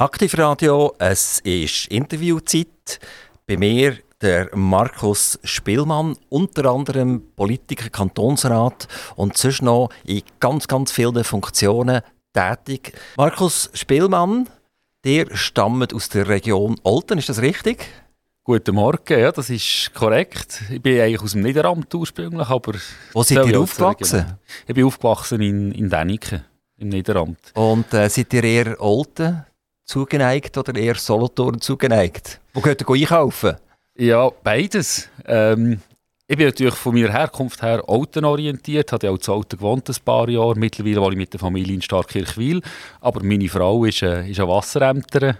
Aktivradio, es ist Interviewzeit. Bei mir der Markus Spielmann, unter anderem Politiker, Kantonsrat und sonst noch in ganz, ganz vielen Funktionen tätig. Markus Spielmann, der stammt aus der Region Olten, ist das richtig? Guten Morgen, ja, das ist korrekt. Ich bin eigentlich aus dem Niederamt ursprünglich, aber... Wo seid ihr aufgewachsen? Ich bin aufgewachsen in, in Däniken, im Niederamt. Und äh, seid ihr eher Olten zugeneigt oder eher Solothurn zugeneigt? Wo könnt ihr einkaufen? Ja, beides. Ähm, ich bin natürlich von meiner Herkunft her autenorientiert, habe auch zu Alten gewohnt ein paar Jahre. Mittlerweile war ich mit der Familie in Starkirchwil, aber meine Frau ist, äh, ist eine Wasserämterin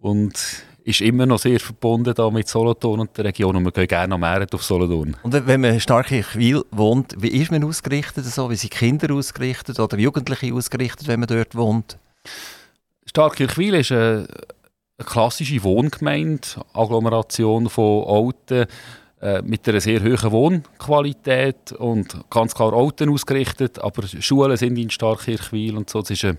und ist immer noch sehr verbunden da mit Solothurn und der Region und wir gehen gerne noch mehr auf Solothurn. Und wenn man stark in Wil wohnt, wie ist man ausgerichtet so? Wie sind Kinder ausgerichtet oder Jugendliche ausgerichtet, wenn man dort wohnt? Starkirchwil ist eine, eine klassische Wohngemeinde, Agglomeration von Alten äh, mit einer sehr hohen Wohnqualität und ganz klar Alten ausgerichtet, aber Schulen sind in Starkirchwil und so. Das ist eine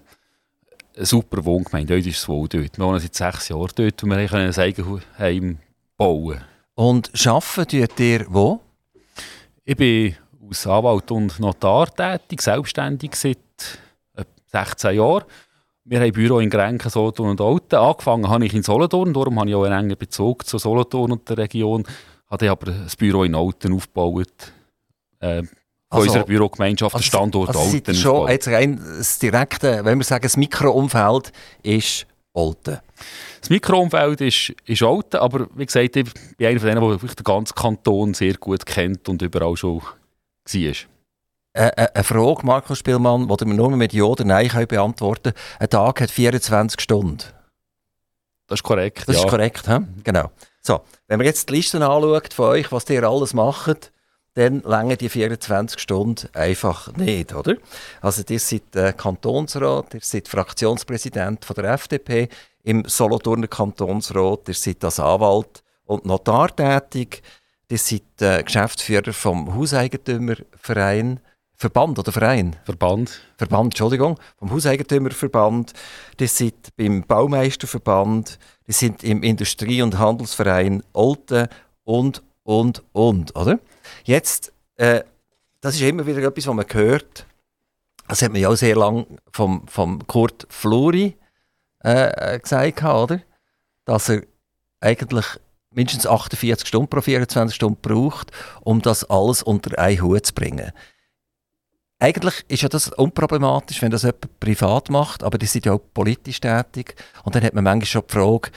eine super Wohngemeinde. Dort ist es wohl dort. Wir wohnen seit sechs Jahren dort und wir können ein Eigenheim bauen. Und arbeiten tut ihr wo? Ich bin als Anwalt und Notar tätig, selbstständig seit 16 Jahren. Wir haben ein Büro in Grenken, Solothurn und Alten. Angefangen habe ich in Solothurn, darum habe ich auch einen engen Bezug zu Solothurn und der Region. Habe aber ein Büro in Alten aufgebaut. Äh, von also, unserer Bürogemeinschaft, also, der Standort also Olten. Schon jetzt rein das direkte, wenn wir sagen, das Mikroumfeld ist Olten. Das Mikroumfeld ist, ist Olten, aber wie gesagt, ich bin einer von denen, der den ganzen Kanton sehr gut kennt und überall schon war. Äh, äh, eine Frage, Markus Spielmann, die wir nur mit Ja oder Nein beantworten können. Ein Tag hat 24 Stunden. Das ist korrekt, Das ja. ist korrekt, he? genau. So, wenn man jetzt die Listen anschaut von euch, was ihr alles macht, dann länger die 24 Stunden einfach nicht, oder? Also ihr seid äh, Kantonsrat, ihr seid Fraktionspräsident von der FDP im Solothurner Kantonsrat, ihr seid als Anwalt und Notar tätig, ihr seid äh, Geschäftsführer vom Hauseigentümerverein, Verband oder Verein? Verband. Verband, Entschuldigung, vom Hauseigentümerverband, ihr seid beim Baumeisterverband, ihr seid im Industrie- und Handelsverein Olten und, und, und, oder? Jetzt, äh, das ist immer wieder etwas, was man hört. Das hat man ja auch sehr lange vom, vom Kurt Fluri äh, äh gesagt, oder? Dass er eigentlich mindestens 48 Stunden pro 24 Stunden braucht, um das alles unter einen Hut zu bringen. Eigentlich ist ja das unproblematisch, wenn das jemand privat macht, aber die sind ja auch politisch tätig. Und dann hat man manchmal schon die Frage,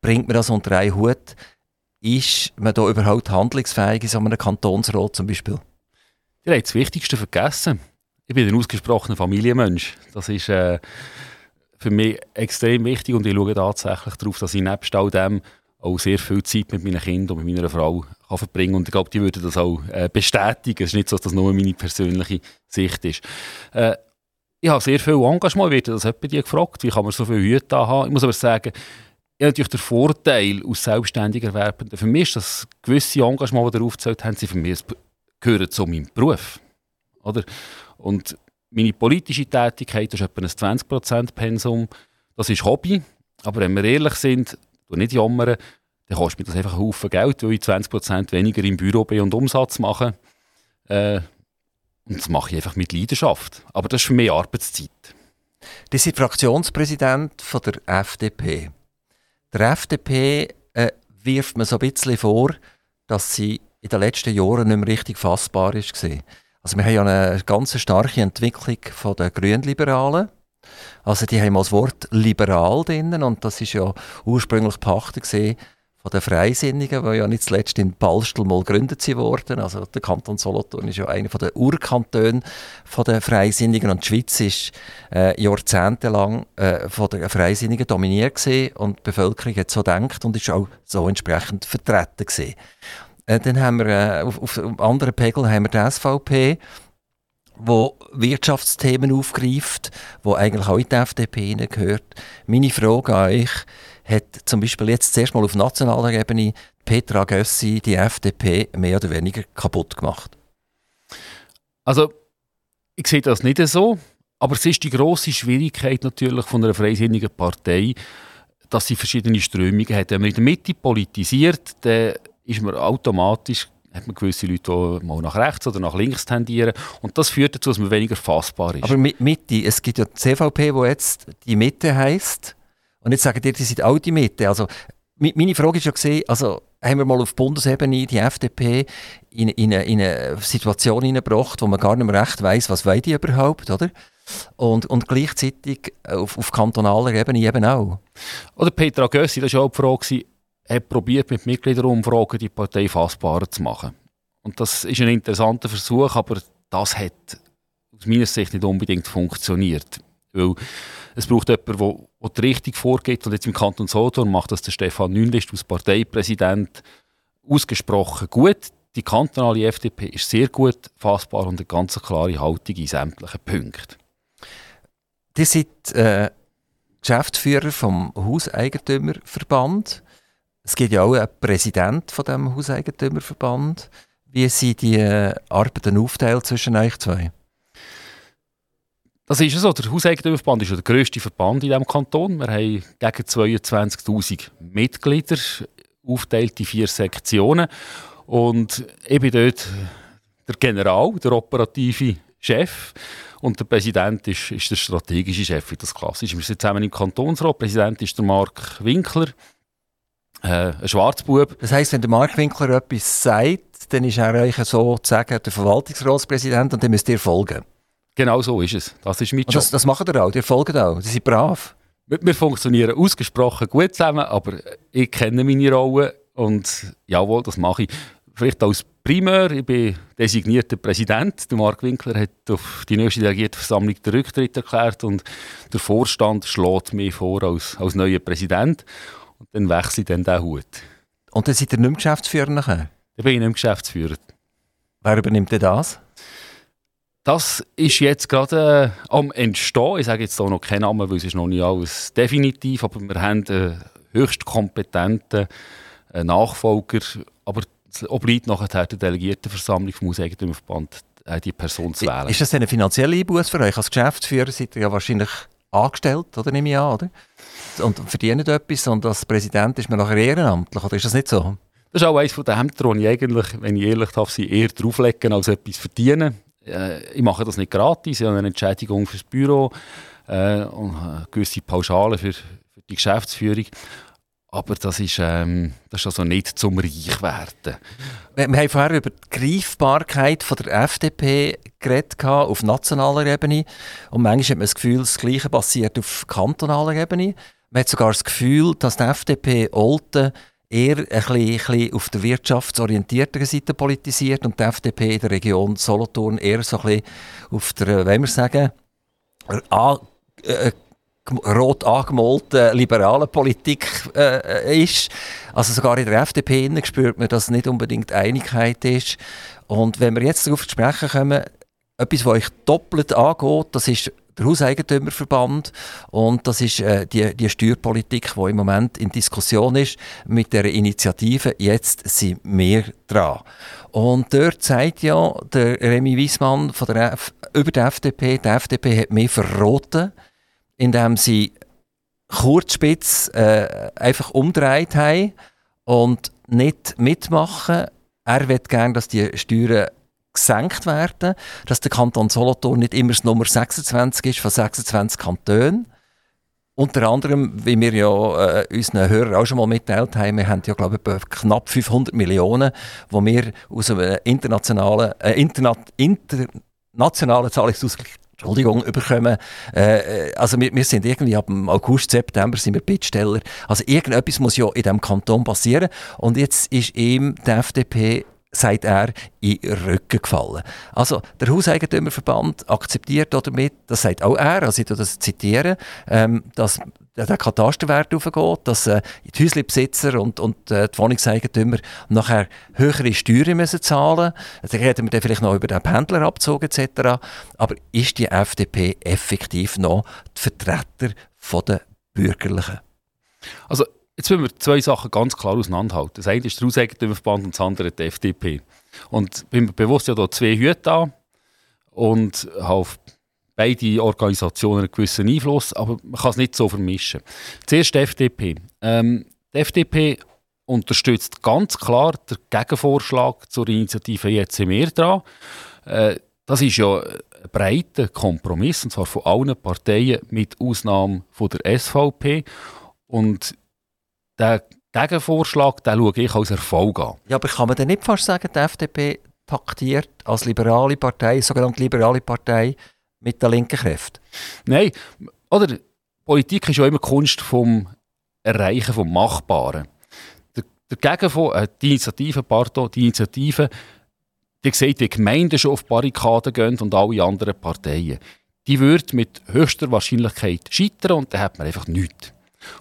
bringt man das unter einen Hut? ist man da überhaupt handlungsfähig in so einem Kantonsrat zum Beispiel? Ihr habt das Wichtigste vergessen. Ich bin ein ausgesprochener Familienmensch. Das ist äh, für mich extrem wichtig und ich schaue tatsächlich darauf, dass ich nebst all dem auch sehr viel Zeit mit meinen Kindern und mit meiner Frau kann verbringen und ich glaube, die würden das auch äh, bestätigen. Es ist nicht so, dass das nur meine persönliche Sicht ist. Äh, ich habe sehr viel Engagement, ich werde das jemand gefragt, wie kann man so viele Hüte haben. Ich muss aber sagen, ja, natürlich der Vorteil aus selbstständig Erwerbenden. Für mich ist das gewisse Engagement, das ihr aufgezählt haben, für mich gehören zu meinem Beruf. Oder? Und meine politische Tätigkeit ist etwa ein 20% Pensum. Das ist Hobby. Aber wenn wir ehrlich sind, nicht jammern, dann kostet mir das einfach einen Haufen Geld, weil ich 20% weniger im Büro bin und Umsatz mache. Äh, und das mache ich einfach mit Leidenschaft. Aber das ist für mich Arbeitszeit. Sie sind Fraktionspräsident von der FDP. Der FDP äh, wirft man so ein bisschen vor, dass sie in den letzten Jahren nicht mehr richtig fassbar ist. Also wir haben ja eine ganz starke Entwicklung von den Grünliberalen. Also die haben das Wort liberal drin und das ist ja ursprünglich Pachter gesehen von den Freisinnigen, die ja nicht zuletzt in Ballstel mal gegründet wurden. Also der Kanton Solothurn ist ja einer der Urkantone der Freisinnigen und die Schweiz ist äh, jahrzehntelang äh, von den Freisinnigen dominiert gewesen und die Bevölkerung hat so gedacht und ist auch so entsprechend vertreten gewesen. Äh, dann haben wir äh, auf, auf anderen Pegel haben wir die SVP, wo Wirtschaftsthemen aufgreift, wo eigentlich auch in die FDP gehört. Meine Frage an euch, hat zum Beispiel jetzt zuerst mal auf nationaler Ebene Petra Gössi die FDP mehr oder weniger kaputt gemacht? Also, ich sehe das nicht so, aber es ist die große Schwierigkeit natürlich von einer freisinnigen Partei, dass sie verschiedene Strömungen hat. Wenn man in der Mitte politisiert, dann ist man automatisch hat man gewisse Leute, die mal nach rechts oder nach links tendieren. Und das führt dazu, dass man weniger fassbar ist. Aber Mitte, es gibt ja die CVP, die jetzt die Mitte heisst. Und jetzt sagen die, die sind auch die Mitte. Also, meine Frage ist ja gesehen, also haben wir mal auf Bundesebene die FDP in, in, eine, in eine Situation hineingebracht, wo man gar nicht mehr recht weiß, was die überhaupt, oder? Und, und gleichzeitig auf, auf kantonaler Ebene eben auch. Oder Petra Gössi, das war auch die Frage, hat probiert mit Mitgliederumfragen die Partei fassbarer zu machen. Und das ist ein interessanter Versuch, aber das hat aus meiner Sicht nicht unbedingt funktioniert. Weil es braucht jemanden, der, die Richtung vorgeht. Und jetzt im Kanton Solothurn macht das der Stefan Nünlist als Parteipräsident ausgesprochen gut. Die kantonale FDP ist sehr gut fassbar und eine ganz klare Haltung in sämtlichen Punkten. Ihr seid äh, Geschäftsführer vom Hauseigentümerverband. Es gibt ja auch einen Präsident von dem Hauseigentümerverband. Wie sind die äh, Arbeiten aufteilt zwischen euch zwei? Das ist so. Der Hauseigentümerverband ist der grösste Verband in diesem Kanton. Wir haben gegen 22.000 Mitglieder, aufgeteilt in vier Sektionen. Und ich bin dort der General, der operative Chef. Und der Präsident ist, ist der strategische Chef, wie das klassisch ist. Wir sind zusammen im Kantonsrat. Der Präsident ist der Mark Winkler äh, ein Schwarzbub. Das heisst, wenn der Mark Winkler etwas sagt, dann ist er eigentlich sozusagen der Verwaltungsratspräsident und dann müsst ihr folgen. Genau so ist es. Das ist mein Job. Das, das machen ihr auch, ihr folgt auch, sie sind brav. Wir, wir, funktionieren ausgesprochen gut zusammen, aber ich kenne meine Rolle und jawohl, das mache ich. Vielleicht als Primär, ich bin designierter Präsident. Der Mark Winkler hat auf die nächste Delegiertenversammlung den Rücktritt erklärt und der Vorstand schlägt mich vor als, als neuer Präsident. Und dann wechsle ich dann den Hut. Und dann seid ihr nicht mehr Geschäftsführer nachher? Dann bin ich nicht mehr Geschäftsführer. Wer übernimmt denn das? Das ist jetzt gerade äh, am Entstehen. Ich sage jetzt auch noch keinen Namen, weil es ist noch nicht alles definitiv, aber wir haben einen höchst kompetenten äh, Nachfolger. Aber es obliegt nachher der Delegiertenversammlung vom Hauseigentümerverband, äh, die Person zu wählen. Ist das eine finanzielle Einbuß für euch? Als Geschäftsführer seid ihr ja wahrscheinlich angestellt, oder nehme ich an, oder? Und verdienen etwas und als Präsident ist man nachher ehrenamtlich, oder ist das nicht so? Das ist auch eines der Ämter, die ich eigentlich, wenn ich ehrlich darf, sie eher drauflegen als etwas verdienen. Äh, ich mache das nicht gratis, ich habe eine Entschädigung fürs Büro äh, und eine gewisse Pauschale für, für die Geschäftsführung. Aber das ist, ähm, das ist also nicht zum Reichwerden. Wir, wir haben vorher über die Greifbarkeit von der FDP geredet auf nationaler Ebene. Und manchmal hat man das Gefühl, das Gleiche passiert auf kantonaler Ebene. Man hat sogar das Gefühl, dass die FDP Olten eher ein bisschen, ein auf der wirtschaftsorientierten Seite politisiert und die FDP in der Region Solothurn eher so ein bisschen auf der, wie wir sagen, äh, rot angemalten liberalen Politik äh, ist. Also sogar in der FDP spürt man, dass nicht unbedingt Einigkeit ist. Und wenn wir jetzt darauf zu sprechen kommen, etwas, was euch doppelt angeht, das ist der Hauseigentümerverband und das ist äh, die, die Steuerpolitik, die im Moment in Diskussion ist mit der Initiative «Jetzt sind wir dran». Und dort sagt ja der Remy Wiesmann von der F über die FDP, die FDP hat mehr verroten, indem sie kurzspitz äh, einfach umdreht haben und nicht mitmachen. Er will gerne, dass die Steuern gesenkt werden, dass der Kanton Solothurn nicht immer das Nummer 26 ist von 26 Kantonen. Unter anderem, wie wir ja äh, unseren Hörern auch schon mal mitteilt haben, wir haben ja, glaube ich, knapp 500 Millionen, die wir aus einem internationalen, äh, interna internationalen Zahlungsausgleich Entschuldigung, überkommen. Äh, äh, also wir, wir, sind irgendwie ab August, September sind wir Bittsteller. Also irgendetwas muss ja in diesem Kanton passieren. Und jetzt ist ihm die FDP sagt er, in den Rücken gefallen. Also der Hauseigentümerverband akzeptiert damit, das sagt auch er, also ich das zitiere, ähm, dass der Katasterwert aufgeht, dass äh, die Häuslebesitzer und, und äh, die Wohnungseigentümer nachher höhere Steuern müssen zahlen müssen. Da reden wir dann vielleicht noch über den Pendlerabzug etc. Aber ist die FDP effektiv noch die Vertreter der Bürgerlichen? Also Jetzt müssen wir zwei Sachen ganz klar auseinanderhalten. Das eine ist der Hauseigentümerverband und das andere die FDP. Und ich bin mir bewusst, ja hier zwei Hüte an und habe auf beide Organisationen einen gewissen Einfluss, aber man kann es nicht so vermischen. Zuerst die FDP. Ähm, die FDP unterstützt ganz klar den Gegenvorschlag zur Initiative «Jetzt sind dran». Äh, das ist ja ein breiter Kompromiss, und zwar von allen Parteien, mit Ausnahme von der SVP. Und der Gegenvorschlag, den schaue ich als Erfolg an. Ja, aber kann man denn nicht fast sagen, die FDP taktiert als liberale Partei, sogenannte liberale Partei, mit der linken Kräften? Nein, oder Politik ist ja immer Kunst vom Erreichen vom Machbaren. Dagegen von, äh, die Initiative, pardon, die Initiative, die sieht, die Gemeinden schon auf Barrikaden gehen und alle anderen Parteien. Die würde mit höchster Wahrscheinlichkeit scheitern und dann hat man einfach nichts.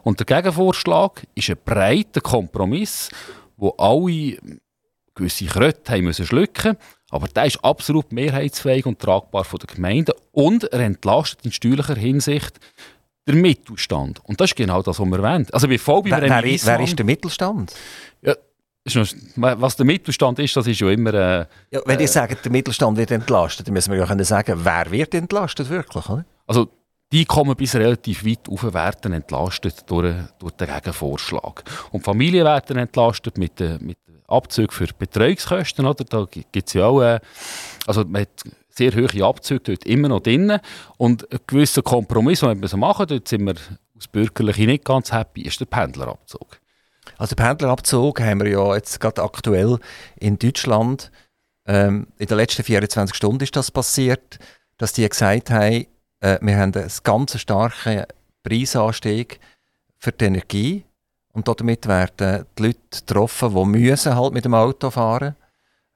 Und der Gegenvorschlag ist ein breiter Kompromiss, wo alle gewisse Kröte haben müssen schlucken aber der ist absolut mehrheitsfähig und tragbar von den Gemeinden und er entlastet in steuerlicher Hinsicht der Mittelstand. Und das ist genau das, was wir wollen. Also wir voll wer, wer, wer ist der Mittelstand? Ja, was der Mittelstand ist, das ist ja immer... Äh, ja, wenn äh, ich sage, der Mittelstand wird entlastet, dann müssen wir ja können sagen, wer wird entlastet wirklich, oder? Also die kommen bis relativ weit auf, werden entlastet durch, durch den Gegenvorschlag. Und Familien werden entlastet mit, mit Abzügen für Betreuungskosten. Oder? Da gibt es ja auch, äh, also man hat sehr hohe Abzüge dort immer noch drin. Und ein gewisser Kompromiss, den wir so machen, dort sind wir aus Bürgerlichen nicht ganz happy, ist der Pendlerabzug. Also Pendlerabzug haben wir ja jetzt gerade aktuell in Deutschland. Ähm, in den letzten 24 Stunden ist das passiert, dass die gesagt haben, äh, wir haben einen ganz starken Preisanstieg für die Energie und damit werden die Leute getroffen, die müssen halt mit dem Auto fahren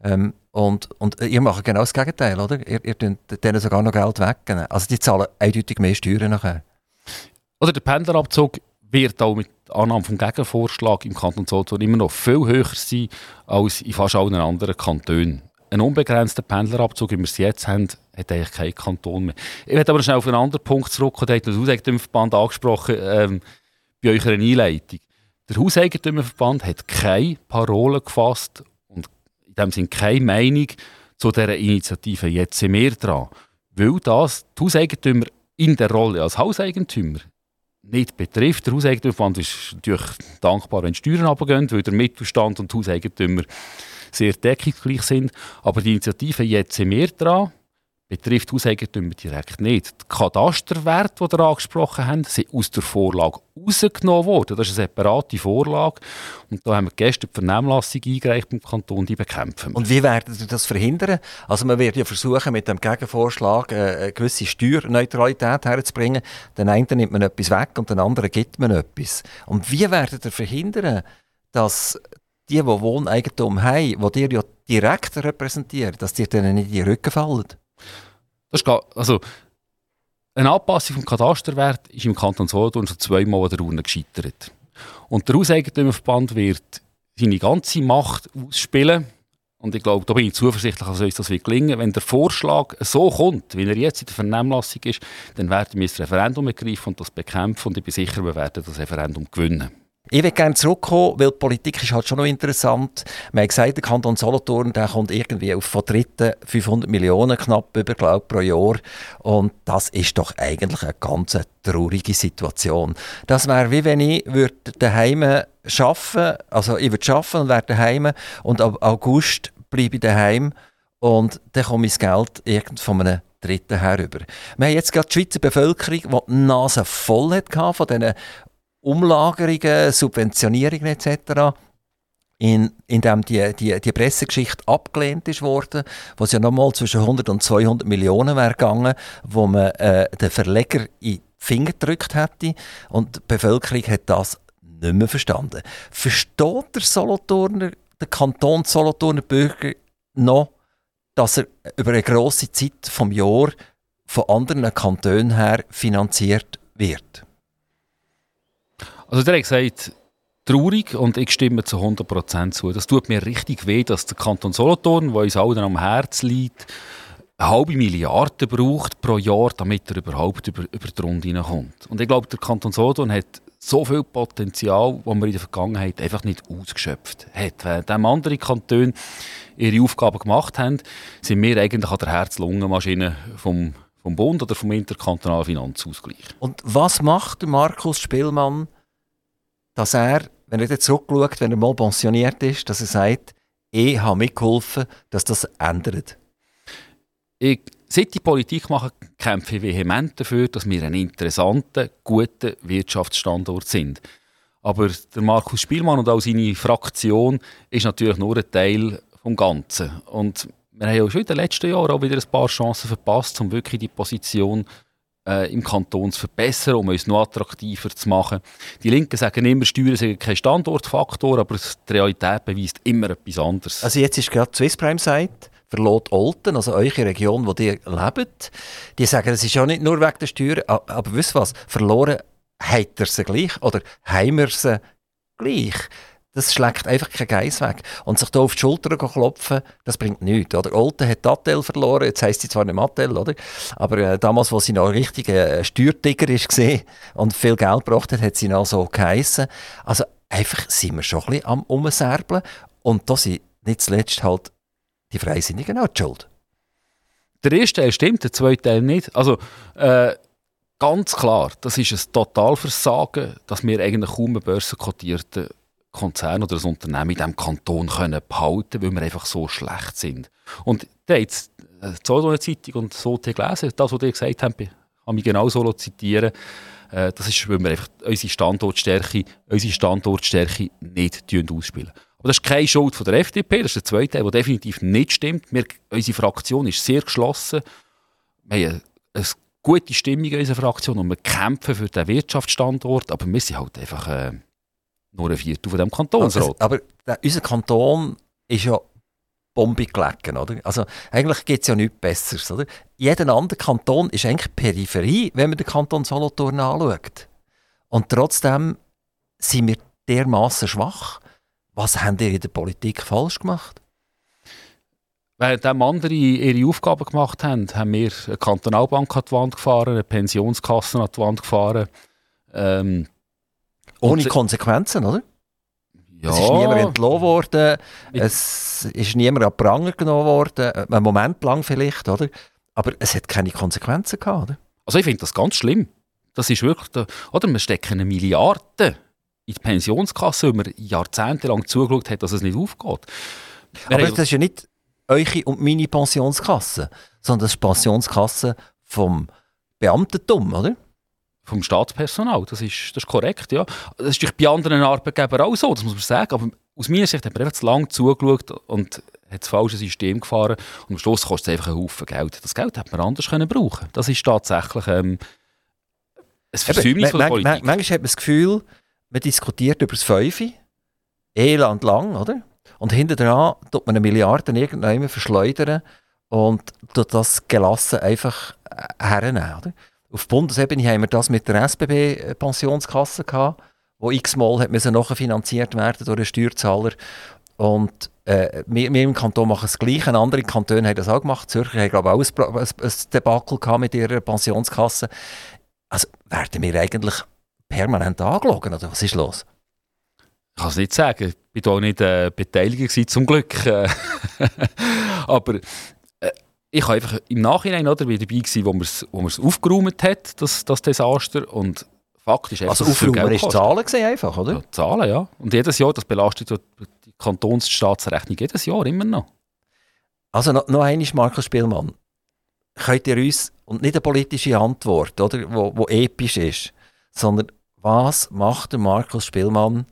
ähm, und, und ihr macht genau das Gegenteil, oder? Ihr, ihr denen sogar noch Geld weggeben. Also die zahlen eindeutig mehr Steuern nachher. Oder der Pendlerabzug wird auch mit Annahme vom Gegenvorschlag im Kanton Solothurn immer noch viel höher sein als in fast allen anderen Kantonen. Ein unbegrenzter Pendlerabzug, wie wir es jetzt haben, hat eigentlich kein Kanton mehr. Ich möchte aber schnell auf einen anderen Punkt zurückkommen. Hat das Hauseigentümerverband angesprochen ähm, bei eurer Einleitung. Der Hauseigentümerverband hat keine Parole gefasst und in dem Sinne keine Meinung zu dieser Initiative «Jetzt sind wir dran», weil das die Hauseigentümer in der Rolle als Hauseigentümer nicht betrifft. Der Hauseigentümerverband ist natürlich dankbar, wenn Steuern runtergehen, weil der Mittelstand und die Hauseigentümer sehr deckungsgleich sind. Aber die Initiative «Jetzt sind wir dran» betrifft Hauseigentümer direkt nicht. Die Katasterwerte, die ihr angesprochen habt, sind aus der Vorlage rausgenommen worden. Das ist eine separate Vorlage. Und da haben wir gestern die Vernehmlassung eingereicht beim Kanton, die bekämpfen. Und wie werden Sie das verhindern? Also man wird ja versuchen, mit dem Gegenvorschlag äh, eine gewisse Steuerneutralität herzubringen. Den einen nimmt man etwas weg und den anderen gibt man etwas. Und wie werden Sie verhindern, dass die, die Wohneigentum haben, die ihr ja direkt repräsentieren, dass die denen nicht in die Rücken fallen? Das ist also, eine Anpassung vom Katasterwert ist im Kanton Solothurn schon zweimal an der Runde gescheitert. Und der Hauseigentümerverband wird seine ganze Macht ausspielen. Und ich glaube, da bin ich zuversichtlich, dass uns das wird gelingen. Wenn der Vorschlag so kommt, wie er jetzt in der Vernehmlassung ist, dann werden wir das Referendum ergreifen und das bekämpfen. Und ich bin sicher, wir werden das Referendum gewinnen. Ich würde gerne zurückkommen, weil die Politik ist halt schon noch interessant. Man hat gesagt, der Kanton Solothurn der kommt irgendwie auf von dritten 500 Millionen knapp über, glaub, pro Jahr. Und das ist doch eigentlich eine ganz traurige Situation. Das wäre wie wenn ich würde daheim arbeiten also ich würde arbeiten und wäre daheim und ab August bleibe ich daheim und dann komme ich das Geld irgend von einem Dritten herüber. Wir haben jetzt gerade die Schweizer Bevölkerung, die die Nase voll hatte von diesen Umlagerungen, Subventionierungen etc., in, indem die, die, die Pressegeschichte abgelehnt ist worden, wo es ja nochmal zwischen 100 und 200 Millionen wäre gegangen, wo man äh, den Verleger in die Finger gedrückt hätte und die Bevölkerung hat das nicht mehr verstanden. Versteht der Solothurner, der Kanton Solothurner Bürger noch, dass er über eine grosse Zeit vom Jahr von anderen Kantonen her finanziert wird? Also der hat gesagt, traurig und ich stimme zu 100% zu. Das tut mir richtig weh, dass der Kanton Solothurn, der uns allen am Herz liegt, eine halbe Milliarde braucht pro Jahr, damit er überhaupt über, über die Runde hineinkommt. Und ich glaube, der Kanton Solothurn hat so viel Potenzial, das man in der Vergangenheit einfach nicht ausgeschöpft hat. Während andere Kantone ihre Aufgaben gemacht haben, sind wir eigentlich an der Herz-Lungen-Maschine vom vom Bund oder vom interkantonalen Finanzausgleich. Und was macht Markus Spielmann, dass er, wenn er zurückschaut, wenn er mal pensioniert ist, dass er sagt, ich habe mitgeholfen, dass das ändert? Ich, seit ich Politik mache, kämpfe ich vehement dafür, dass wir ein interessanter, guter Wirtschaftsstandort sind. Aber der Markus Spielmann und auch seine Fraktion ist natürlich nur ein Teil vom Ganzen. Und wir haben ja schon in den letzten Jahren auch wieder ein paar Chancen verpasst, um wirklich die Position äh, im Kanton zu verbessern, um uns noch attraktiver zu machen. Die Linken sagen immer, Steuern sind kein Standortfaktor, aber die Realität beweist immer etwas anderes. Also jetzt ist gerade Swiss Prime Site verlot Olten, also eure Region, wo ihr lebt. Die sagen, es ist ja nicht nur wegen der Steuern, aber wisst was, verloren hat er sie gleich oder haben wir sie gleich? Das schlägt einfach kein Geiss weg. Und sich da auf die Schulter klopfen, das bringt nichts. Oder? Olten hat Attel verloren, jetzt heisst sie zwar nicht Attel, oder? aber äh, damals, als sie noch ein richtiger äh, Steuertiger war und viel Geld gebracht hat, hat sie noch so geheissen. Also einfach sind wir schon ein bisschen am Umserbeln. Und da sind nicht zuletzt halt die Freisinnigen auch die Schuld. Der erste Teil stimmt, der zweite Teil nicht. Also, äh, ganz klar, das ist ein Totalversagen, dass wir eigentlich kaum einen börsenkotierten Konzern oder ein Unternehmen in diesem Kanton können behalten weil wir einfach so schlecht sind. Und da jetzt äh, so eine Zeitung und so gelesen, das, was ihr gesagt habt, kann ich genau so zitieren. Äh, das ist, weil wir einfach unsere Standortstärke, unsere Standortstärke nicht ausspielen. Aber das ist keine Schuld von der FDP, das ist der zweite Teil, der definitiv nicht stimmt. Wir, unsere Fraktion ist sehr geschlossen. Wir haben eine, gute Stimmung in unserer Fraktion und wir kämpfen für den Wirtschaftsstandort, aber wir sind halt einfach äh, nur ein Viertel von diesem Kantonsrat. Aber der, unser Kanton ist ja bombig gelegen, oder? Also eigentlich gibt es ja nichts Besseres, oder? Jeder andere Kanton ist eigentlich Peripherie, wenn man den Kanton Solothurn anschaut. Und trotzdem sind wir dermaßen schwach. Was haben ihr in der Politik falsch gemacht? Während andere ihre Aufgaben gemacht haben, haben wir eine Kantonalbank an die Wand gefahren, eine Pensionskasse an die Wand gefahren. Ähm, Ohne Konsequenzen, oder? Ja. Es ist niemand entlohnt worden, es ist niemand an Pranger genommen worden, einen Moment lang vielleicht, oder? Aber es hat keine Konsequenzen gehabt, oder? Also ich finde das ganz schlimm. Das ist wirklich, der, oder wir stecken eine Milliarde in die Pensionskasse, weil man jahrzehntelang zugeschaut hat, dass es nicht aufgeht. Wir Aber das ist ja nicht eure und meine Pensionskasse, sondern das ist die Pensionskasse vom Beamtentum, oder? Vom Staatspersonal, das ist, das ist korrekt, ja. Das ist bei anderen Arbeitgebern auch so, das muss man sagen. Aber aus meiner Sicht hat man einfach zu lange zugeschaut und hat das falsche System gefahren und am Schluss kostet es einfach einen Haufen Geld. Das Geld hätte man anders können brauchen Das ist tatsächlich ähm, ein Versäumnis von der Politik. Manchmal hat man das Gefühl, man diskutiert über das Fünfe, Eland lang, oder? Und hinter dran tut man eine Milliarde irgendwann verschleudern und tut das gelassen einfach äh, hernehmen. Oder? Auf Bundesebene haben wir das mit der SBB-Pensionskasse gehabt, wo x-mal hat finanziert werden durch den Steuerzahler. Und äh, wir, wir, im Kanton machen es gleich, andere Kantone haben das auch gemacht. Zürcher haben glaube ich auch ein, ein, ein Debakel gehabt mit ihrer Pensionskasse. Also werden wir eigentlich permanent angelogen, oder was ist los? Ich kann es nicht sagen. Ich war auch nicht äh, beteiligt, zum Glück. Äh, aber ich war einfach im Nachhinein oder, dabei, gewesen, wo man es wo aufgeräumt hat, das, das Desaster. Und faktisch Also aufgeräumt ist Zahlen gesehen einfach, oder? Ja, Zahlen, ja. Und jedes Jahr, das belastet die Kantonsstaatsrechnung jedes Jahr immer noch. Also noch, noch einmal, Markus Spielmann. Könnt ihr uns, und nicht eine politische Antwort, oder, wo, wo episch ist, sondern was macht der Markus Spielmann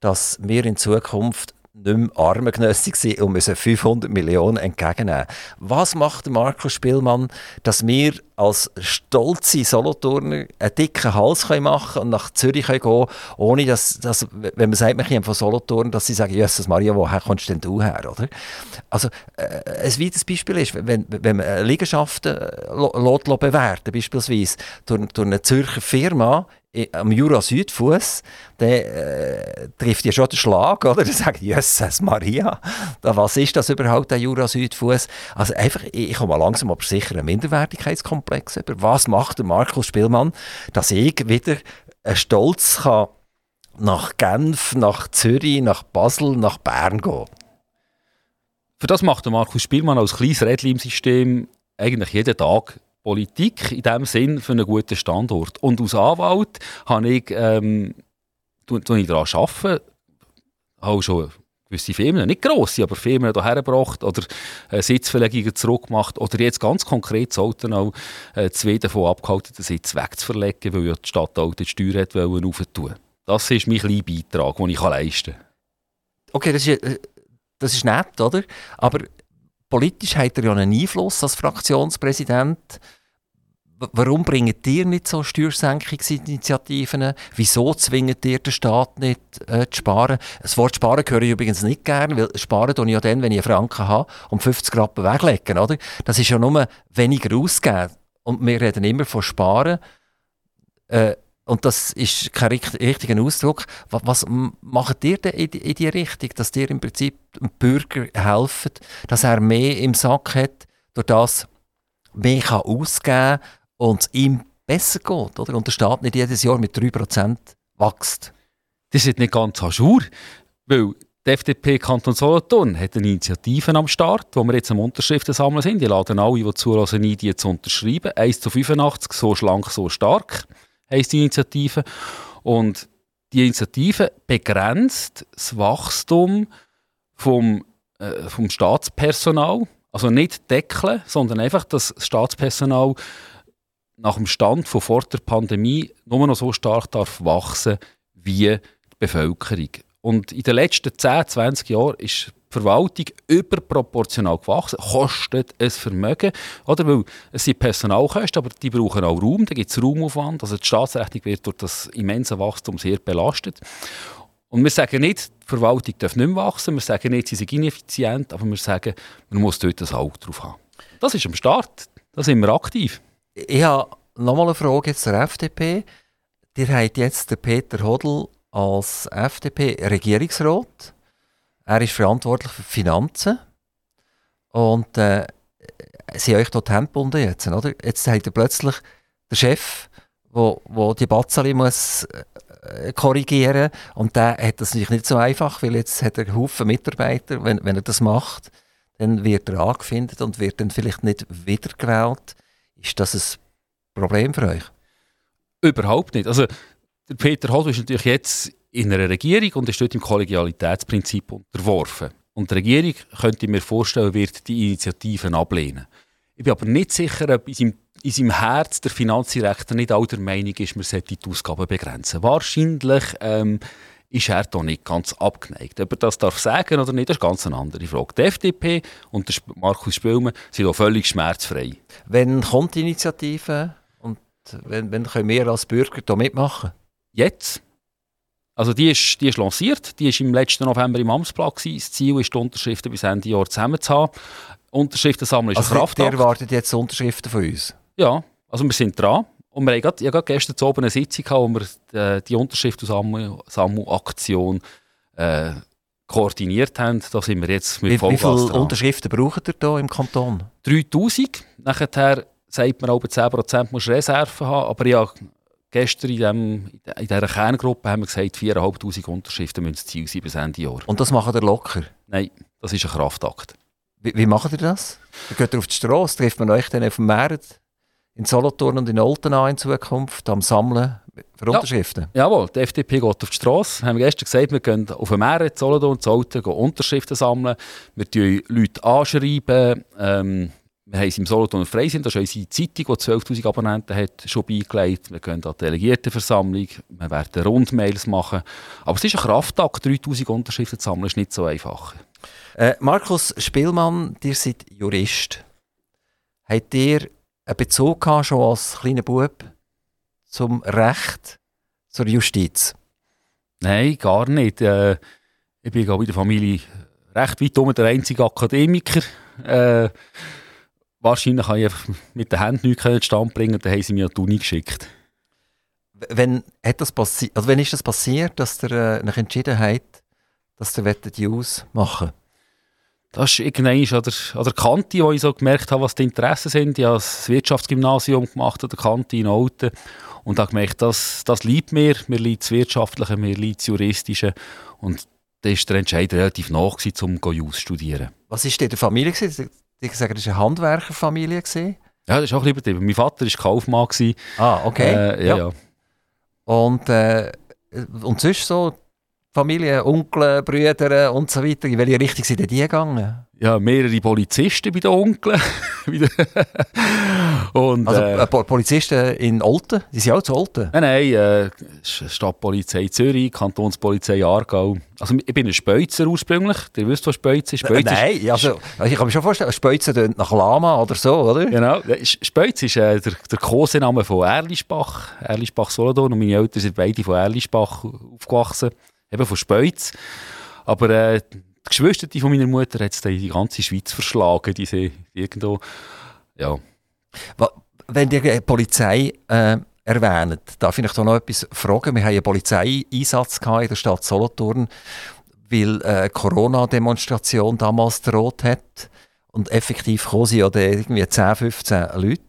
dass wir in Zukunft nicht mehr armengenössig und müssen 500 Millionen entgegennehmen. Was macht Markus Spielmann, dass wir als stolze Solothurner einen dicken Hals können machen und nach Zürich können gehen ohne dass, dass wenn man sagt, wir kommen von Solothurn, dass sie sagen, Jesus Maria, woher kommst denn du her? Oder? Also, äh, ein weiteres Beispiel ist, wenn, wenn man Liegenschaften äh, bewerten beispielsweise durch, durch eine Zürcher Firma am Jura-Südfuss, der äh, trifft ja schon den Schlag, oder? Der sagt, Jesus Maria, was ist das überhaupt, der Jura-Südfuss? Also einfach, ich komme langsam aber sicher einen Minderwertigkeitskomplex über. Was macht der Markus Spielmann, dass ich wieder einen Stolz kann nach Genf, nach Zürich, nach Basel, nach Bern gehen? Für das macht der Markus Spielmann als kleines Rädchen im System eigentlich jeden Tag Politik in dem Sinn für einen guten Standort. Und als Anwalt habe ich, ähm, ich daran arbeiten, auch schon gewisse Firmen, nicht grosse, aber Firmen hierher gebracht oder äh, Sitzverlegungen zurückgemacht oder jetzt ganz konkret sollten auch äh, zwei davon abgehalten, den Sitz wegzuverlegen, weil ja die Stadt auch die Steuer hat wollen Das ist mein kleiner Beitrag, den ich leisten kann. Okay, das ist, äh, das ist nett, oder? Aber politisch hat er ja einen Einfluss als Fraktionspräsident. Warum bringt ihr nicht so Steuersenkungsinitiativen? Wieso zwingt ihr den Staat nicht äh, zu sparen? Das Wort sparen höre ich übrigens nicht gerne, weil sparen tue ich ja dann, wenn ich einen Franken habe, um 50 Rappen weglegen, oder? Das ist ja nur weniger ausgeben. Und wir reden immer von sparen. Äh, und das ist kein richtiger Ausdruck. Was, was macht ihr denn in die, in die Richtung, dass ihr im Prinzip dem Bürger helfen, dass er mehr im Sack hat, durch das mehr kann ausgeben und es ihm besser geht? Oder? Und der Staat nicht jedes Jahr mit 3% wächst. Das ist nicht ganz ajour, weil die FDP Kanton Solothurn hat eine Initiative am Start, wo wir jetzt am Unterschriften sammeln sind. Die laden alle, die zulassen, ein, die zu unterschreiben. 1 zu 85, so schlank, so stark heisst die Initiative. Und die Initiative begrenzt das Wachstum vom, äh, vom Staatspersonal. Also nicht deckeln, sondern einfach, dass das Staatspersonal nach dem Stand von vor der Pandemie nur noch so stark darf wachsen wie die Bevölkerung. Und in den letzten 10, 20 Jahren ist Verwaltung überproportional gewachsen, kostet ein Vermögen. Oder? Weil es sind Personalkosten, aber die brauchen auch Raum, da gibt es Raumaufwand. Also die Staatsrechnung wird durch das immense Wachstum sehr belastet. Und wir sagen nicht, die Verwaltung darf nicht mehr wachsen, wir sagen nicht, sie sind ineffizient, aber wir sagen, man muss dort ein Auge drauf haben. Das ist am Start, da sind wir aktiv. Ich habe nochmal eine Frage zur FDP. Ihr habt jetzt den Peter Hodl als FDP-Regierungsrat. Er ist verantwortlich für Finanzen. Und äh, sie euch dort gebunden jetzt, oder? Jetzt hat er plötzlich den Chef, wo, wo die Batzali muss äh, korrigieren und der hat das natürlich nicht so einfach, weil jetzt hat er Haufen Mitarbeiter. Wenn, wenn er das macht, dann wird er angefindet und wird dann vielleicht nicht wiedergewählt. Ist das ein Problem für euch? Überhaupt nicht. Also der Peter Holt ist natürlich jetzt in einer Regierung und ist dort im Kollegialitätsprinzip unterworfen. Und die Regierung, könnte ich mir vorstellen, wird die Initiativen ablehnen. Ich bin aber nicht sicher, ob in seinem, in seinem Herz der Finanzdirektor nicht auch der Meinung ist, man sollte die Ausgaben begrenzen. Wahrscheinlich ähm, ist er da nicht ganz abgeneigt. Ob er das darf sagen oder nicht, das ist ganz eine andere Frage. Die FDP und der Markus Spülmann sind auch völlig schmerzfrei. Wenn kommt die Initiative und wenn, wenn können wir als Bürger da mitmachen? Jetzt. Also die ist, die ist lanciert, die ist im letzten November im Amtsplatz. Das Ziel ist, die Unterschriften bis Ende Jahr zusammen zu haben. Unterschriften sammeln ist also ein Kraftakt. Ihr erwartet jetzt Unterschriften von uns? Ja, also wir sind dran. Und wir haben gerade, ich gerade gestern oben eine Sitzung gehabt, wo wir äh, die Unterschriftensammelaktion äh, koordiniert haben. Da sind wir jetzt mit Vollgas Wie viele dran. Unterschriften braucht ihr hier im Kanton? 3000. Nachher sagt man, über 10% muss Reserven haben. Aber ich gestern in, dem, in dieser Kerngruppe haben wir gesagt, 4'500 Unterschriften müssen das Ziel sein bis Ende Jahr. Und das macht ihr locker? Nein, das ist ein Kraftakt. Wie, wie macht ihr das? Ihr geht auf die Straße, trifft man euch dann auf dem Markt in Solothurn und in Olten an in Zukunft am Sammeln für Unterschriften? Ja, jawohl, die FDP geht auf die Straße. Wir haben gestern gesagt, wir gehen auf dem Markt in Solothurn und Olten Unterschriften sammeln. Wir schreiben Leute anschreiben. Ähm, wir haben es im Solothurn Freisinn, das ist unsere Zeitung, die 12'000 Abonnenten hat, schon beigelegt. Wir gehen an die Delegiertenversammlung, wir werden Rundmails machen. Aber es ist ein Krafttag, 3'000 Unterschriften zu sammeln, ist nicht so einfach. Äh, Markus Spielmann, ihr seid Jurist. Habt ihr einen Bezug gehabt, schon als kleiner Bub zum Recht, zur Justiz? Nein, gar nicht. Äh, ich bin in der Familie recht weit um der einzige Akademiker. Äh, wahrscheinlich habe ich einfach mit den Händen nichts zustande bringen dann haben sie mir an die Uni geschickt. Wenn, hat das passi also wenn ist das passiert, dass ihr äh, entschieden habt, dass ihr die Use machen Das ist irgendwann an der, an der Kante, wo ich so gemerkt habe, was die Interessen sind. Ich habe das Wirtschaftsgymnasium gemacht an der Kante in Olten und habe gemerkt, das, das liegt mir. Mir liegt das Wirtschaftliche, mir liegt das Juristische. Und da war der Entscheid relativ nach, um Jus zu studieren. Was war in der Familie? Ich sagen, das war eine Handwerkerfamilie. Ja, das ist auch ein übertrieben. Mein Vater war Kaufmann. Gewesen. Ah, okay. Äh, ja, ja. ja. Und, äh, und sonst so Familie, Onkel, Brüder und so weiter, in welche Richtung sind die gegangen? ja, mehrere Polizisten bei den Onkeln. und, also äh, Polizisten in Olten? Die sind auch zu Olten? Nein, nein, äh, Stadtpolizei Zürich, Kantonspolizei Aargau. Also ich bin ein Speuzer ursprünglich. Ihr wisst, was Speuz ist? Speuz nein, ist, also, ich kann mir schon vorstellen, Speuzer klingt nach Lama oder so, oder? Genau, Speuz ist äh, der, der Kosename von Erlischbach, Erlischbach-Solothurn. Und meine Eltern sind beide von Erlischbach aufgewachsen, eben von Speuz. Aber äh, die Geschwister von meiner Mutter hat es die ganze Schweiz verschlagen. Die sind irgendwo, ja. Wenn die Polizei äh, erwähnt, darf ich noch etwas fragen? Wir haben einen Polizeieinsatz in der Stadt Solothurn, weil eine Corona-Demonstration damals droht hat. Und effektiv kommen sie ja irgendwie 10, 15 Leute.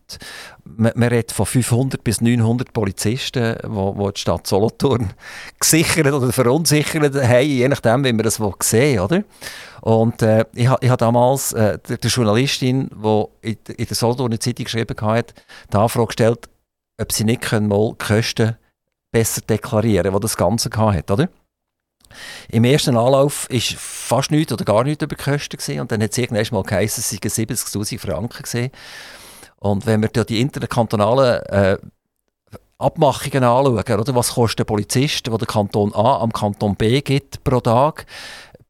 Man, man redet von 500 bis 900 Polizisten, die, die die Stadt Solothurn gesichert oder verunsichert haben, je nachdem, wie man das sehen oder? Und äh, ich, ich habe damals äh, der, der, Journalistin, die in, der Solothurner Zeitung geschrieben hat, die Anfrage gestellt, ob sie nicht können die Kosten besser deklarieren können, die das Ganze hatte, oder? Im ersten Anlauf war fast nichts oder gar nichts über die Kosten. Gewesen. Und dann hat es irgendwann mal geheißen, es seien 70'000 Franken. Gewesen. Und wenn wir die interkantonalen äh, Abmachungen anschauen, oder, was kostet ein Polizist, der der Kanton A am Kanton B gibt pro Tag,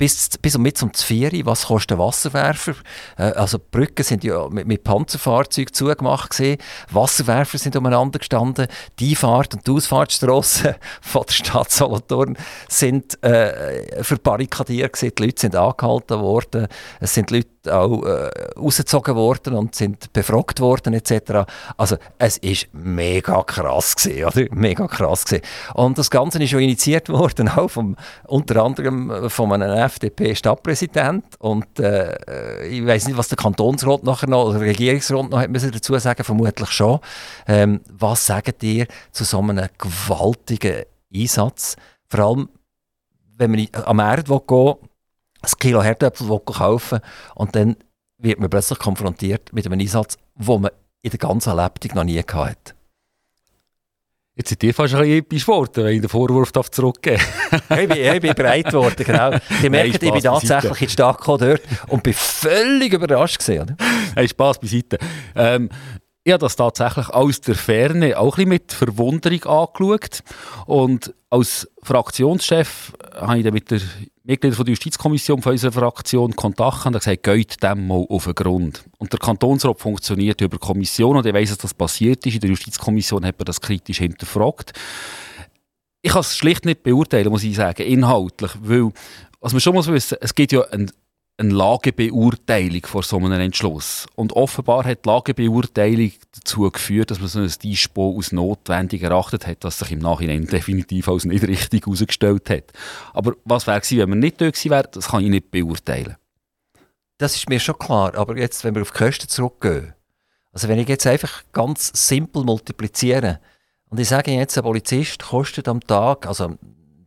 bis, bis und mit zum Zvieri, was kostet Wasserwerfer? Äh, also die Brücken sind ja mit, mit Panzerfahrzeugen zugemacht gewesen. Wasserwerfer sind umeinander gestanden. Die Fahrt und die von der Stadt Solothurn sind äh, verbarrikadiert gewesen. Die Leute sind angehalten worden. Es sind Leute auch äh, rausgezogen worden und sind befragt worden etc. Also es ist mega krass gewesen, oder? Mega krass gewesen. Und das Ganze ist schon initiiert worden, auch vom, unter anderem von einem FDP-Stadtpräsident und äh, ich weiß nicht, was der Kantonsrat nachher noch oder der Regierungsrat noch hat müssen dazu sagen, vermutlich schon. Ähm, was sagt ihr zu so einem gewaltigen Einsatz? Vor allem, wenn man am Markt gehen will, ein Kilo Herdöpfel kaufen und dann wird man plötzlich konfrontiert mit einem Einsatz, den man in der ganzen Lebtung noch nie hatte. Jetzt sind die fast ein bisschen episch geworden, wenn ich den Vorwurf zurückgeben darf. ich, bin, ich bin bereit geworden, genau. Die merken, ich bin tatsächlich in die Stadt gekommen dort und bin völlig überrascht gewesen. Hey, Spass beiseite. Ähm, ich habe das tatsächlich aus der Ferne auch ein bisschen mit Verwunderung angeschaut. Und als Fraktionschef habe ich dann mit der Mitglieder der Justizkommission von unserer Fraktion Kontakt und gesagt, geht dem mal auf den Grund. Und der Kantonsrat funktioniert über die Kommission und ich weiss, dass das passiert ist. In der Justizkommission hat man das kritisch hinterfragt. Ich kann es schlicht nicht beurteilen, muss ich sagen, inhaltlich, weil, was man schon muss wissen, es gibt ja einen eine Lagebeurteilung vor so einem Entschluss. Und offenbar hat die Lagebeurteilung dazu geführt, dass man so ein Dispo aus notwendig erachtet hat, das sich im Nachhinein definitiv als nicht richtig herausgestellt hat. Aber was wäre gewesen, wenn man nicht dort gewesen wäre, das kann ich nicht beurteilen. Das ist mir schon klar, aber jetzt, wenn wir auf die Kosten zurückgehen, also wenn ich jetzt einfach ganz simpel multipliziere und ich sage jetzt, ein Polizist kostet am Tag, also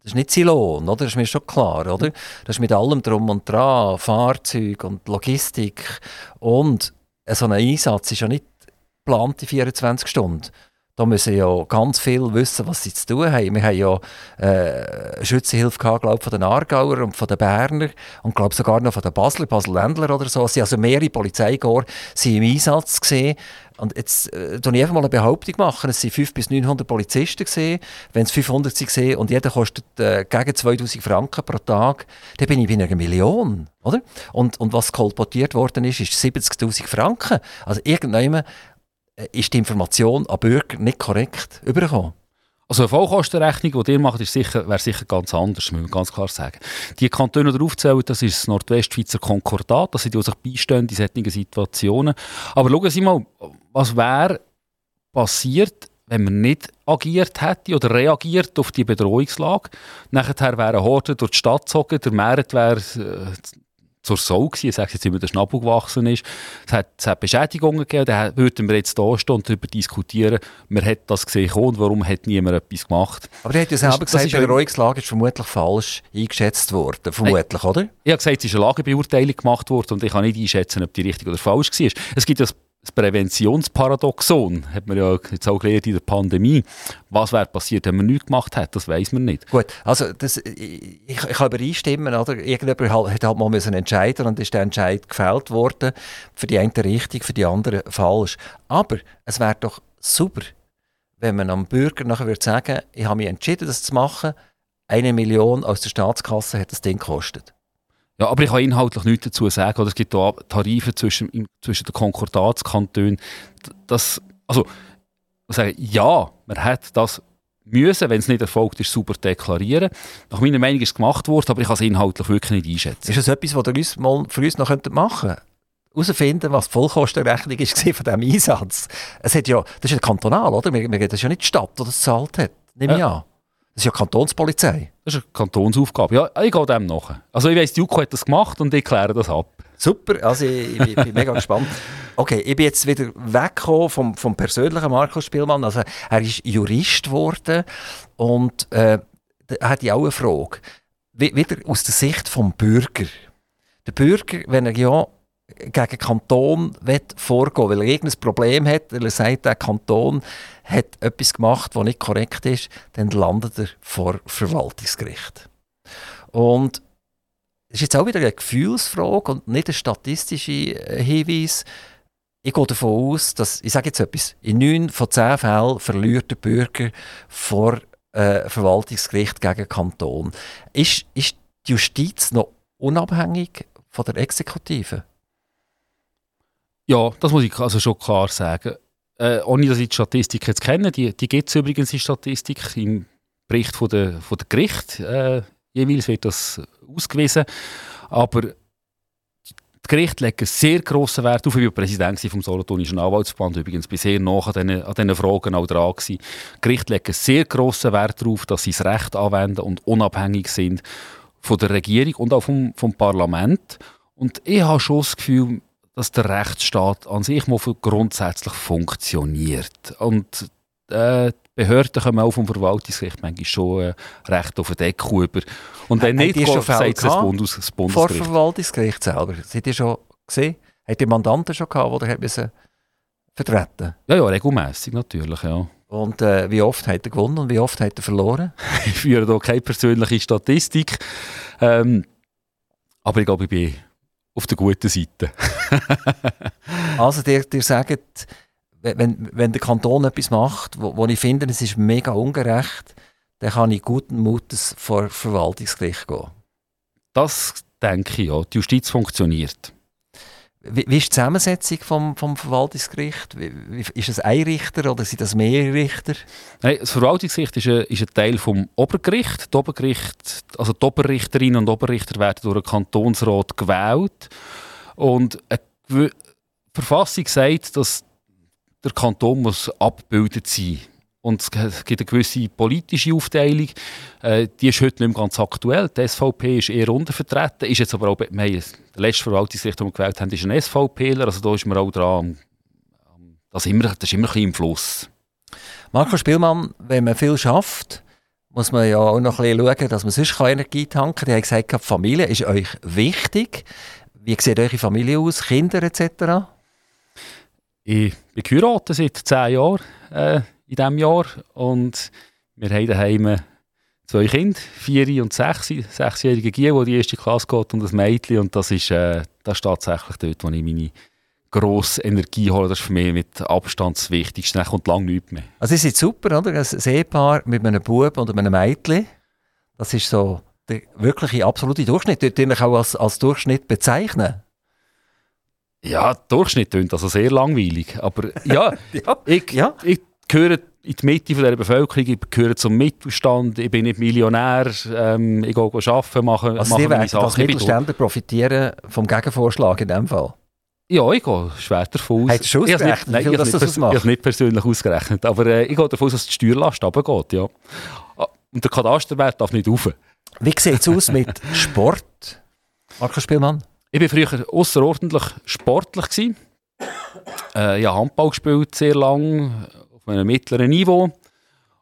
das ist nicht sein Lohn, oder? das ist mir schon klar. Oder? Das ist mit allem drum und dran, Fahrzeug und Logistik. Und so ein Einsatz ist ja nicht geplant in 24 Stunden. Da müssen ja ganz viel wissen, was sie zu tun haben. Wir haben ja äh, Schützenhilfe gehabt, glaub, von den Aargauer und von den Berner und glaub, sogar noch von den Basler, Basel-Ländler oder so. Also mehrere Polizeikorps im Einsatz gesehen und jetzt äh, ich einfach mal eine Behauptung machen, es waren 500 bis 900 Polizisten gesehen. Wenn es 500 waren und jeder kostet äh, gegen 2000 Franken pro Tag, dann bin ich bei einer Million, oder? Und, und was kolportiert worden ist, ist 70'000 Franken. Also irgendjemand äh, ist die Information an Bürger nicht korrekt übergekommen. Also eine Vollkostenrechnung, die ihr macht, ist sicher, wäre sicher ganz anders, muss man ganz klar sagen. Die Kantone, die aufzählen, das ist das Nordwestschweizer Konkordat, das sind die, die sich beistehen in solchen Situationen. Aber schauen Sie mal, was wäre passiert, wenn man nicht agiert hätte oder reagiert auf die Bedrohungslage. Nachher wäre eine durch die Stadt gezogen, der Merit wäre äh, zur Sau gewesen. Ich sage jetzt immer, der Schnabel gewachsen ist. Es hat, es hat Beschädigungen gegeben. Da würden wir jetzt da stehen und darüber diskutieren. Man hat das gesehen und warum hat niemand etwas gemacht. Aber er hat ja selber das, gesagt, die Beruhigungslage ist vermutlich falsch eingeschätzt worden. Vermutlich, Nein. oder? Ich habe gesagt, es ist eine Lagebeurteilung gemacht worden und ich kann nicht einschätzen, ob die richtig oder falsch war. Es gibt das das Präventionsparadoxon, hat man ja jetzt auch gelernt in der Pandemie. Was wäre passiert, wenn man nichts gemacht hätte, das weiß man nicht. Gut, also das, ich, ich kann übereinstimmen, oder? Irgendjemand hat halt mal müssen entscheiden und ist der Entscheid gefällt worden. Für die eine richtig, für die andere falsch. Aber es wäre doch super, wenn man am Bürger nachher würde sagen, ich habe mich entschieden, das zu machen, eine Million aus der Staatskasse hat das Ding gekostet. Ja, aber ich kann inhaltlich nichts dazu sagen. Oder es gibt da Tarife zwischen, zwischen den Konkordatskantonen. Das, also, sagen, ja, man hat das müssen, wenn es nicht erfolgt ist, super deklarieren. Nach meiner Meinung ist es gemacht worden, aber ich kann es inhaltlich wirklich nicht einschätzen. Ist das etwas, was ihr uns mal für uns noch machen könntet? herausfinden, was die Vollkostenrechnung ist von diesem Einsatz. Es hat ja, das ist ja kantonal, oder? Das ist ja nicht die Stadt, die das zahlt hat, nehme ich an. Das ist ja Kantonspolizei. Das ist eine Kantonsaufgabe. Ja, ich gehe dem nach. Also ich weiss, die JUKO hat das gemacht und ich kläre das ab. Super, also ich, ich bin mega gespannt. Okay, ich bin jetzt wieder weggekommen vom, vom persönlichen Markus Spielmann. Also er ist Jurist geworden und äh, er hat ja auch eine Frage. Wieder aus der Sicht des Bürger. Der Bürger, wenn er ja gegen Kanton vorgehen weil er irgendein Problem hat, weil er sagt, der Kanton hat etwas gemacht, was nicht korrekt ist, dann landet er vor Verwaltungsgericht. Und das ist jetzt auch wieder eine Gefühlsfrage und nicht ein statistischer äh, Hinweis. Ich gehe davon aus, dass, ich sage jetzt etwas, in neun von zehn Fällen verliert der Bürger vor äh, Verwaltungsgericht gegen Kanton. Ist, ist die Justiz noch unabhängig von der Exekutive? Ja, das muss ich also schon klar sagen. Äh, ohne dass ich die Statistik jetzt kenne, die, die gibt es übrigens in Statistik im Bericht von der, von der Gericht. Äh, jeweils wird das ausgewiesen. Aber die Gerichte legen sehr grossen Wert auf. Ich war Präsident vom Solothurnischen Anwaltsverband, übrigens bin sehr an diesen, an diesen Fragen auch dran gewesen. Die Gerichte legen sehr grossen Wert darauf, dass sie das Recht anwenden und unabhängig sind von der Regierung und auch vom, vom Parlament. Und ich habe schon das Gefühl, dass der Rechtsstaat an sich mal grundsätzlich funktioniert. Und äh, die Behörden kommen auch vom Verwaltungsgericht manchmal schon äh, recht auf den Deckel über. Und wenn nicht, geht, sagt das, Bundes, das Bundesgericht. Vor Verwaltungsgericht selber. Seid ihr schon gesehen? Hat ihr Mandanten schon gehabt, die ihr vertreten Ja, ja, regelmässig natürlich, ja. Und äh, wie oft hat er gewonnen und wie oft hat er verloren? ich führe hier keine persönliche Statistik. Ähm, aber ich glaube, ich bin auf der guten Seite. also, dir, dir sagt, wenn, wenn der Kanton etwas macht, wo, wo ich finde, es ist mega ungerecht, dann kann ich guten Mutes vor Verwaltungsgericht gehen. Das denke ich, ja. Die Justiz funktioniert. Wie, wie ist die Zusammensetzung vom, vom Verwaltungsgericht? Wie, wie, ist es ein Richter oder sind das mehrere Richter? Nein, das Verwaltungsgericht ist ein, ist ein Teil vom Obergericht. Die Obergericht, also die Oberrichterinnen und Oberrichter werden durch einen Kantonsrat gewählt. Und eine Verfassung sagt, dass der Kanton muss abgebildet sein muss. Und es gibt eine gewisse politische Aufteilung. Äh, die ist heute nicht mehr ganz aktuell. Die SVP ist eher untervertreten. Ist jetzt aber auch, wir haben, der letzte Verwaltungsrichter, den wir gewählt haben, ist ein SVPler. Also da ist man auch dran. Das ist immer, das ist immer ein bisschen im Fluss. Marco Spielmann, wenn man viel schafft, muss man ja auch noch ein bisschen schauen, dass man sonst Energie tanken kann. Die haben gesagt, die Familie ist euch wichtig. Wie sieht eure Familie aus? Kinder etc.? Ich bin geheiratet seit zehn Jahren. Äh, in diesem Jahr. Und wir haben daheim zwei Kinder, vier und sechs, sechsjährige Giel, die die erste Klasse geht und ein Mädchen. Und das ist, äh, das ist tatsächlich dort, wo ich meine grosse Energie hole. Das ist für mich mit Abstand das Wichtigste. Dann kommt lange nichts mehr. Also, es ist super, oder? Ein Ehepaar mit einem Bub und einem Mädchen. Das ist so der wirkliche absolute Durchschnitt. Dort würde ich auch als, als Durchschnitt bezeichnen. Ja, Durchschnitt klingt also sehr langweilig. Aber ja, ja, ich, ja. ich gehöre in die Mitte der Bevölkerung, ich gehöre zum Mittelstand, ich bin nicht Millionär, ähm, ich gehe arbeiten, mache, also mache meine Sachen. Also Mittelständler profitieren vom Gegenvorschlag in diesem Fall? Ja, ich gehe schwer davon aus. Hast du ausgerechnet, nein, ich, das Ich habe es nicht persönlich ausgerechnet, aber äh, ich gehe davon aus, dass die Steuerlast runtergeht, ja. Ah, und der Kadasterwert darf nicht rauf. Wie sieht es aus mit Sport, Markus Spielmann? Ich war früher außerordentlich sportlich. Gewesen. Äh, ich habe Handball gespielt, sehr lang auf einem mittleren Niveau.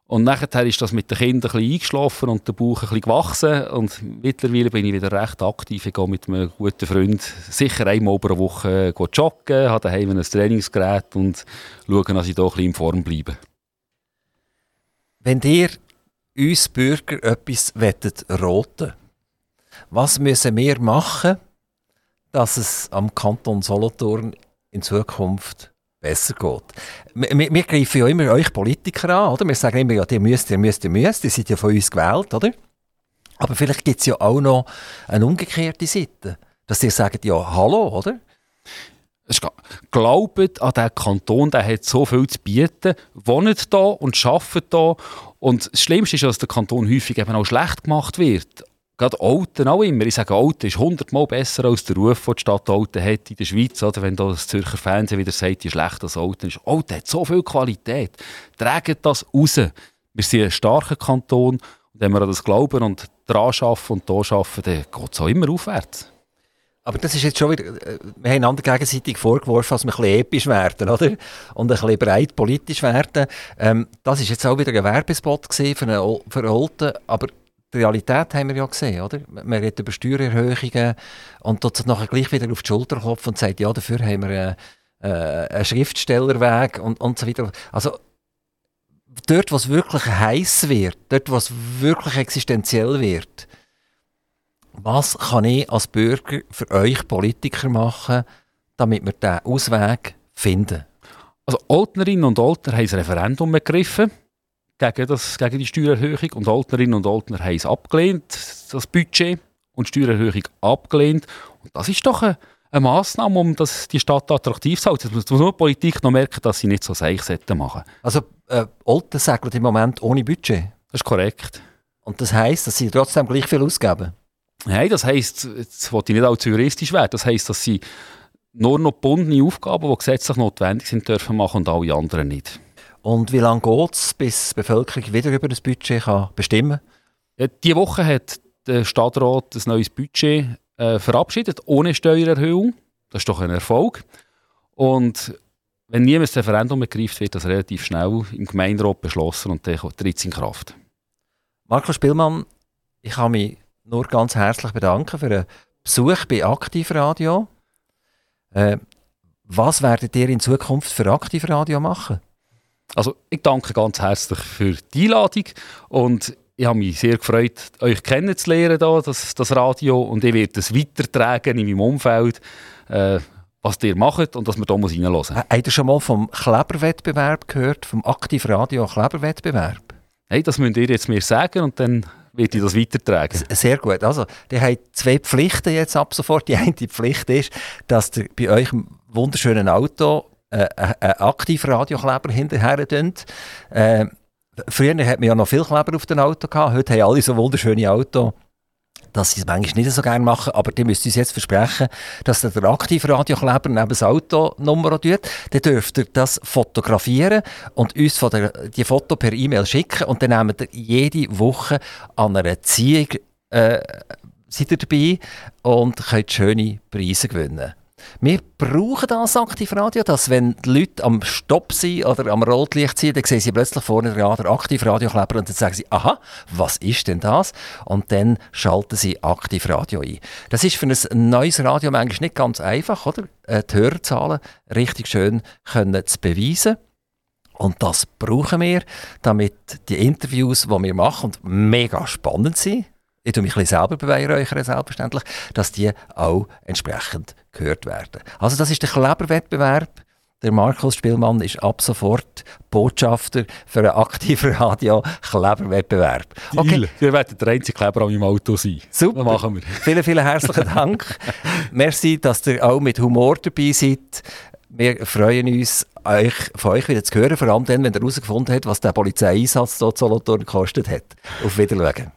Und nachher ist das mit den Kindern ein bisschen eingeschlafen und der Bauch ein bisschen gewachsen. Und mittlerweile bin ich wieder recht aktiv. Ich gehe mit einem guten Freund sicher einmal pro Woche joggen, habe daheim ein Trainingsgerät und schaue, dass ich bisschen in Form bleibe. Wenn ihr uns Bürger etwas roten was müssen wir machen, dass es am Kanton Solothurn in Zukunft besser geht. Wir, wir, greifen ja immer euch Politiker an, oder? Wir sagen immer, ja, ihr müsst, ihr müsst, ihr müsst, ihr seid ja von uns gewählt, oder? Aber vielleicht gibt es ja auch noch eine umgekehrte Seite, dass ihr sagt, ja, hallo, oder? Glaubt an diesen Kanton, der hat so viel zu bieten, wohnt hier und arbeitet hier. Und das Schlimmste ist, dass der Kanton häufig eben auch schlecht gemacht wird gerade Alten auch immer. Ich sage, Alten ist hundertmal besser als der Ruf, den die Stadt Alten hat in der Schweiz. Oder wenn das Zürcher Fernsehen wieder sagt, wie schlecht das Alten ist. Alten hat so viel Qualität. Tragen das raus. Wir sind ein starker Kanton. Und wenn wir an das glauben und daran arbeiten und hier arbeiten, dann geht es auch immer aufwärts. Aber das ist jetzt schon wieder, äh, wir haben einander gegenseitig vorgeworfen, dass wir ein bisschen episch werden, oder? Und ein bisschen breit politisch werden. Ähm, das ist jetzt auch wieder ein Werbespot für, eine, für Olten, aber die Realität haben wir ja gesehen, oder? Man redet über Steuererhöhungen und tut sich nachher gleich wieder auf die Schulter klopfen und sagt, ja, dafür haben wir äh, äh, einen Schriftstellerweg und, und so weiter. Also, dort, wo es wirklich heiß wird, dort, wo es wirklich existenziell wird, was kann ich als Bürger für euch Politiker machen, damit wir diesen Ausweg finden? Also Altnerinnen und Altner haben das Referendum ergriffen gegen, das, gegen die Steuererhöhung und Altnerinnen und Altner haben es abgelehnt, das Budget und die Steuererhöhung abgelehnt. Und das ist doch eine, eine Massnahme, um das, die Stadt attraktiv zu halten. Jetzt muss nur die Politik noch merken, dass sie nicht so seich machen Also äh, Olten segelt im Moment ohne Budget? Das ist korrekt. Und das heisst, dass sie trotzdem gleich viel ausgeben? Nein, das heisst, jetzt wollte ich nicht allzu juristisch werden, das heisst, dass sie nur noch gebundene Aufgaben, die gesetzlich notwendig sind, dürfen machen und alle anderen nicht. Und wie lange geht es, bis die Bevölkerung wieder über das Budget kann bestimmen kann? Ja, diese Woche hat der Stadtrat ein neues Budget äh, verabschiedet, ohne Steuererhöhung. Das ist doch ein Erfolg. Und wenn niemand das Referendum ergreift, wird das relativ schnell im Gemeinderat beschlossen und dann tritt es in Kraft. Marco Spielmann, ich kann mich nur ganz herzlich bedanken für einen Besuch bei Aktivradio. Äh, was werdet ihr in Zukunft für Aktivradio machen? Also ich danke ganz herzlich für die Einladung und ich habe mich sehr gefreut, euch kennenzulernen, da, das, das Radio, und ich werde es weitertragen in meinem Umfeld, äh, was ihr macht und dass man da muss reinhören muss. Habt ihr schon mal vom Kleberwettbewerb gehört, vom Aktivradio Kleberwettbewerb? Nein, das müsst ihr jetzt mir sagen und dann werde ich das weitertragen. Sehr gut. Also, ihr habt zwei Pflichten jetzt ab sofort. Die eine Pflicht ist, dass ihr bei euch im wunderschönen Auto äh, einen Aktivradiokleber hinterher tun. Äh, früher hat man ja noch viel Kleber auf den Auto gehabt. Heute haben alle so wunderschöne Autos dass sie es manchmal nicht so gerne machen, aber die müsst uns jetzt versprechen, dass der Aktivradiokleber neben das Autonummer tut. Dann dürft ihr das fotografieren und uns von der, die Foto per E-Mail schicken und dann nehmen wir jede Woche an einer Ziehung äh, seid ihr dabei und könnt schöne Preise gewinnen. Wir brauchen das Aktivradio, dass wenn die Leute am Stopp sind oder am Rotlicht sind, dann sehen sie plötzlich vorne den Aktivradiokleber und dann sagen sie, aha, was ist denn das? Und dann schalten sie Aktivradio ein. Das ist für ein neues Radio manchmal nicht ganz einfach, oder? Äh, die Hörerzahlen richtig schön können zu beweisen. Und das brauchen wir, damit die Interviews, die wir machen, und mega spannend sind, ich tue mich ein bisschen selber selbstverständlich, dass die auch entsprechend gehört werden. Also das ist der Kleberwettbewerb. Der Markus Spielmann ist ab sofort Botschafter für einen aktiven Radio-Kleberwettbewerb. Okay. Ihr werdet der einzige Kleber an meinem Auto sein. Super. Das machen wir. Vielen, vielen herzlichen Dank. Merci, dass ihr auch mit Humor dabei seid. Wir freuen uns, euch, von euch wieder zu hören, vor allem dann, wenn ihr herausgefunden habt, was der Polizeieinsatz dort Solothurn gekostet hat. Auf Wiedersehen.